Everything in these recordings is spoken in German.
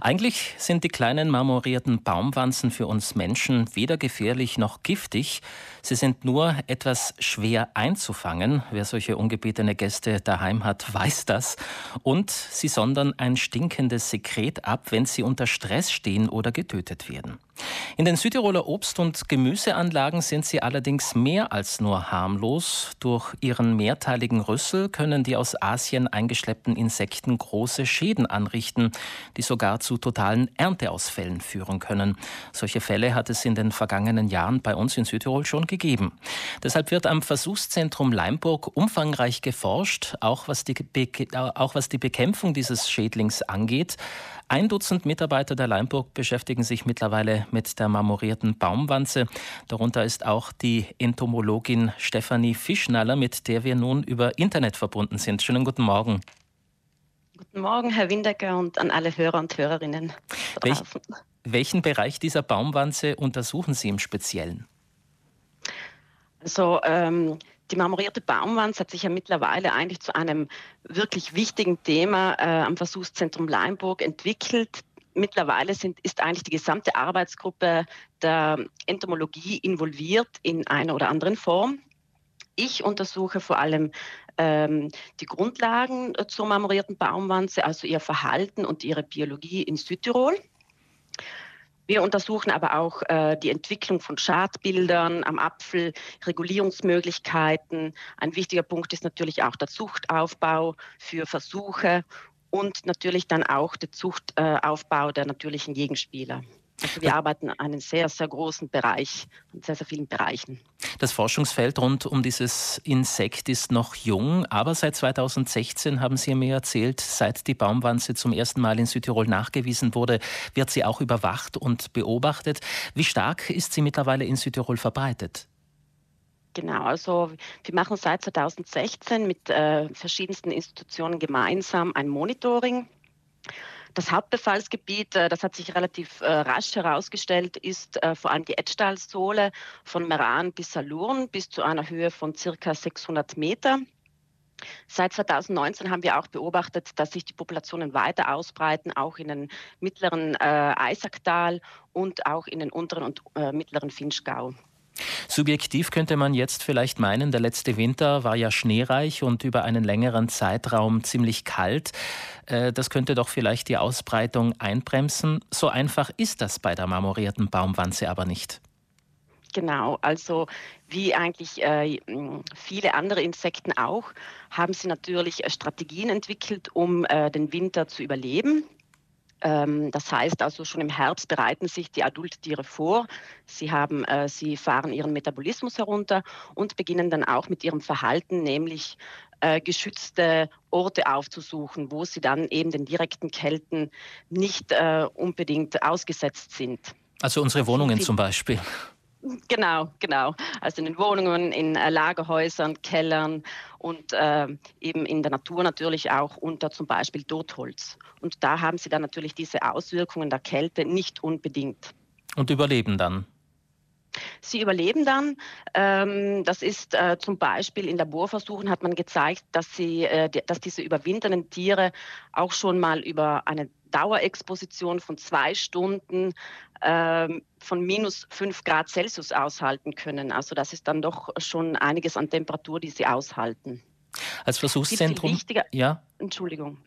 Eigentlich sind die kleinen marmorierten Baumwanzen für uns Menschen weder gefährlich noch giftig. Sie sind nur etwas schwer einzufangen. Wer solche ungebetene Gäste daheim hat, weiß das. Und sie sondern ein stinkendes Sekret ab, wenn sie unter Stress stehen oder getötet werden. In den Südtiroler Obst- und Gemüseanlagen sind sie allerdings mehr als nur harmlos. Durch ihren mehrteiligen Rüssel können die aus Asien eingeschleppten Insekten große Schäden anrichten, die sogar zu totalen Ernteausfällen führen können. Solche Fälle hat es in den vergangenen Jahren bei uns in Südtirol schon gegeben. Deshalb wird am Versuchszentrum Leimburg umfangreich geforscht, auch was die, Be auch was die Bekämpfung dieses Schädlings angeht. Ein Dutzend Mitarbeiter der Leimburg beschäftigen sich mittlerweile mit der marmorierten Baumwanze. Darunter ist auch die Entomologin Stefanie Fischnaller, mit der wir nun über Internet verbunden sind. Schönen guten Morgen. Guten Morgen, Herr Windecker und an alle Hörer und Hörerinnen. Welch, welchen Bereich dieser Baumwanze untersuchen Sie im Speziellen? Also ähm, die marmorierte Baumwand hat sich ja mittlerweile eigentlich zu einem wirklich wichtigen Thema äh, am Versuchszentrum Leimburg entwickelt. Mittlerweile sind, ist eigentlich die gesamte Arbeitsgruppe der Entomologie involviert in einer oder anderen Form. Ich untersuche vor allem ähm, die Grundlagen zur marmorierten Baumwanze, also ihr Verhalten und ihre Biologie in Südtirol. Wir untersuchen aber auch äh, die Entwicklung von Schadbildern am Apfel, Regulierungsmöglichkeiten. Ein wichtiger Punkt ist natürlich auch der Zuchtaufbau für Versuche und natürlich dann auch der Zuchtaufbau der natürlichen Gegenspieler. Also wir arbeiten an einem sehr, sehr großen Bereich, an sehr, sehr vielen Bereichen. Das Forschungsfeld rund um dieses Insekt ist noch jung, aber seit 2016 haben Sie mir erzählt, seit die Baumwanze zum ersten Mal in Südtirol nachgewiesen wurde, wird sie auch überwacht und beobachtet. Wie stark ist sie mittlerweile in Südtirol verbreitet? Genau, also wir machen seit 2016 mit äh, verschiedensten Institutionen gemeinsam ein Monitoring das Hauptbefallsgebiet, äh, das hat sich relativ äh, rasch herausgestellt, ist äh, vor allem die Edstallsohle von Meran bis Salurn bis zu einer Höhe von circa 600 Meter. Seit 2019 haben wir auch beobachtet, dass sich die Populationen weiter ausbreiten, auch in den mittleren äh, Eisacktal und auch in den unteren und äh, mittleren Finchgau. Subjektiv könnte man jetzt vielleicht meinen, der letzte Winter war ja schneereich und über einen längeren Zeitraum ziemlich kalt. Äh, das könnte doch vielleicht die Ausbreitung einbremsen. So einfach ist das bei der marmorierten Baumwanze aber nicht. Genau, also wie eigentlich äh, viele andere Insekten auch, haben sie natürlich Strategien entwickelt, um äh, den Winter zu überleben. Ähm, das heißt also schon im Herbst bereiten sich die Adulttiere vor. Sie, haben, äh, sie fahren ihren Metabolismus herunter und beginnen dann auch mit ihrem Verhalten, nämlich äh, geschützte Orte aufzusuchen, wo sie dann eben den direkten Kälten nicht äh, unbedingt ausgesetzt sind. Also unsere Wohnungen zum Beispiel. Genau, genau. Also in den Wohnungen, in äh, Lagerhäusern, Kellern und äh, eben in der Natur natürlich auch unter zum Beispiel Totholz. Und da haben sie dann natürlich diese Auswirkungen der Kälte nicht unbedingt. Und überleben dann? Sie überleben dann. Ähm, das ist äh, zum Beispiel in Laborversuchen hat man gezeigt, dass, sie, äh, dass diese überwinternden Tiere auch schon mal über eine Dauerexposition von zwei Stunden ähm, von minus fünf Grad Celsius aushalten können. Also das ist dann doch schon einiges an Temperatur, die sie aushalten. Als Versuchszentrum. Ja. Entschuldigung.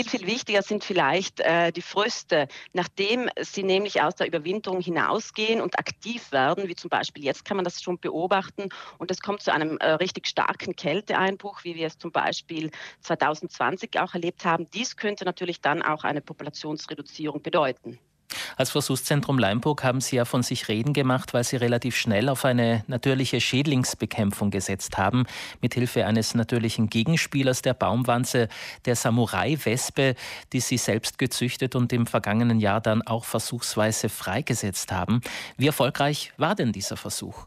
Viel, viel wichtiger sind vielleicht äh, die Fröste. Nachdem sie nämlich aus der Überwinterung hinausgehen und aktiv werden, wie zum Beispiel jetzt kann man das schon beobachten, und es kommt zu einem äh, richtig starken Kälteeinbruch, wie wir es zum Beispiel 2020 auch erlebt haben. Dies könnte natürlich dann auch eine Populationsreduzierung bedeuten. Als Versuchszentrum Leimburg haben Sie ja von sich reden gemacht, weil Sie relativ schnell auf eine natürliche Schädlingsbekämpfung gesetzt haben, mithilfe eines natürlichen Gegenspielers der Baumwanze, der Samurai-Wespe, die Sie selbst gezüchtet und im vergangenen Jahr dann auch versuchsweise freigesetzt haben. Wie erfolgreich war denn dieser Versuch?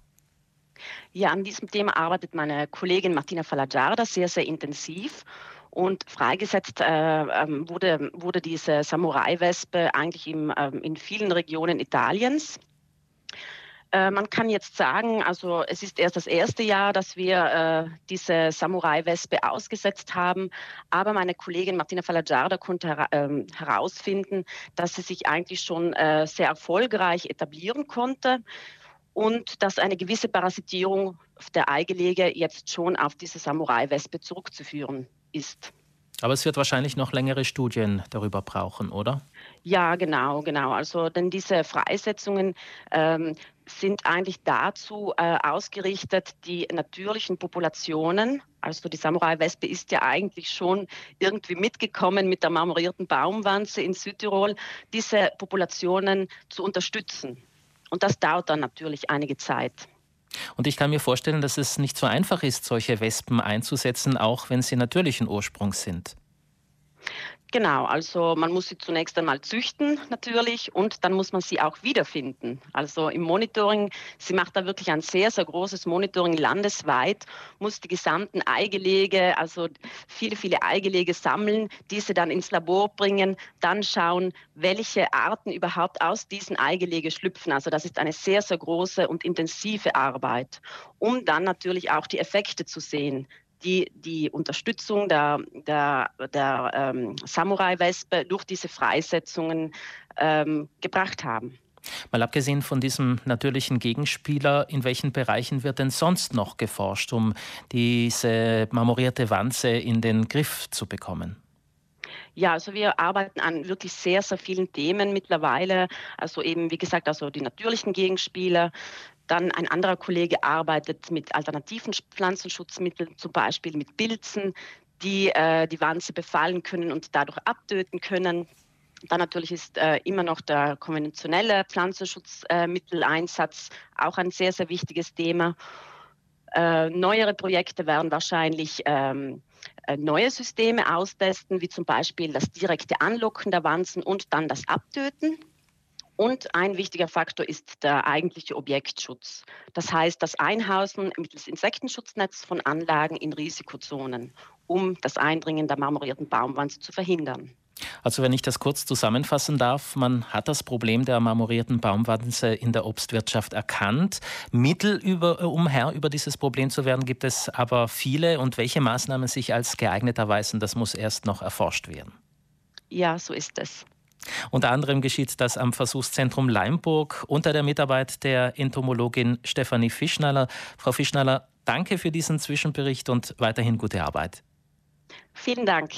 Ja, an diesem Thema arbeitet meine Kollegin Martina Falagiarda sehr, sehr intensiv. Und freigesetzt äh, ähm, wurde, wurde diese Samurai-Wespe eigentlich im, ähm, in vielen Regionen Italiens. Äh, man kann jetzt sagen, also es ist erst das erste Jahr, dass wir äh, diese Samurai-Wespe ausgesetzt haben, aber meine Kollegin Martina Fallagiarda konnte hera äh, herausfinden, dass sie sich eigentlich schon äh, sehr erfolgreich etablieren konnte und dass eine gewisse Parasitierung der Eigelege jetzt schon auf diese Samurai-Wespe zurückzuführen ist. Aber es wird wahrscheinlich noch längere Studien darüber brauchen, oder? Ja, genau, genau. Also denn diese Freisetzungen ähm, sind eigentlich dazu äh, ausgerichtet, die natürlichen Populationen, also die Samurai-Wespe ist ja eigentlich schon irgendwie mitgekommen mit der marmorierten Baumwanze in Südtirol, diese Populationen zu unterstützen. Und das dauert dann natürlich einige Zeit. Und ich kann mir vorstellen, dass es nicht so einfach ist, solche Wespen einzusetzen, auch wenn sie natürlichen Ursprungs sind. Genau, also man muss sie zunächst einmal züchten natürlich und dann muss man sie auch wiederfinden. Also im Monitoring, sie macht da wirklich ein sehr, sehr großes Monitoring landesweit, muss die gesamten Eigelege, also viele, viele Eigelege sammeln, diese dann ins Labor bringen, dann schauen, welche Arten überhaupt aus diesen Eigelege schlüpfen. Also das ist eine sehr, sehr große und intensive Arbeit, um dann natürlich auch die Effekte zu sehen die die Unterstützung der, der, der ähm, Samurai-Wespe durch diese Freisetzungen ähm, gebracht haben. Mal abgesehen von diesem natürlichen Gegenspieler, in welchen Bereichen wird denn sonst noch geforscht, um diese marmorierte Wanze in den Griff zu bekommen? Ja, also wir arbeiten an wirklich sehr, sehr vielen Themen mittlerweile. Also eben, wie gesagt, also die natürlichen Gegenspieler, dann ein anderer Kollege arbeitet mit alternativen Pflanzenschutzmitteln, zum Beispiel mit Pilzen, die äh, die Wanze befallen können und dadurch abtöten können. Dann natürlich ist äh, immer noch der konventionelle Pflanzenschutzmitteleinsatz äh, auch ein sehr, sehr wichtiges Thema. Äh, neuere Projekte werden wahrscheinlich ähm, äh, neue Systeme austesten, wie zum Beispiel das direkte Anlocken der Wanzen und dann das Abtöten. Und ein wichtiger Faktor ist der eigentliche Objektschutz. Das heißt, das Einhausen mittels Insektenschutznetz von Anlagen in Risikozonen, um das Eindringen der marmorierten Baumwanze zu verhindern. Also wenn ich das kurz zusammenfassen darf, man hat das Problem der marmorierten Baumwanze in der Obstwirtschaft erkannt. Mittel, über, um Herr über dieses Problem zu werden, gibt es aber viele. Und welche Maßnahmen sich als geeignet erweisen, das muss erst noch erforscht werden. Ja, so ist es. Unter anderem geschieht das am Versuchszentrum Leimburg unter der Mitarbeit der Entomologin Stefanie Fischnaller. Frau Fischnaller, danke für diesen Zwischenbericht und weiterhin gute Arbeit. Vielen Dank.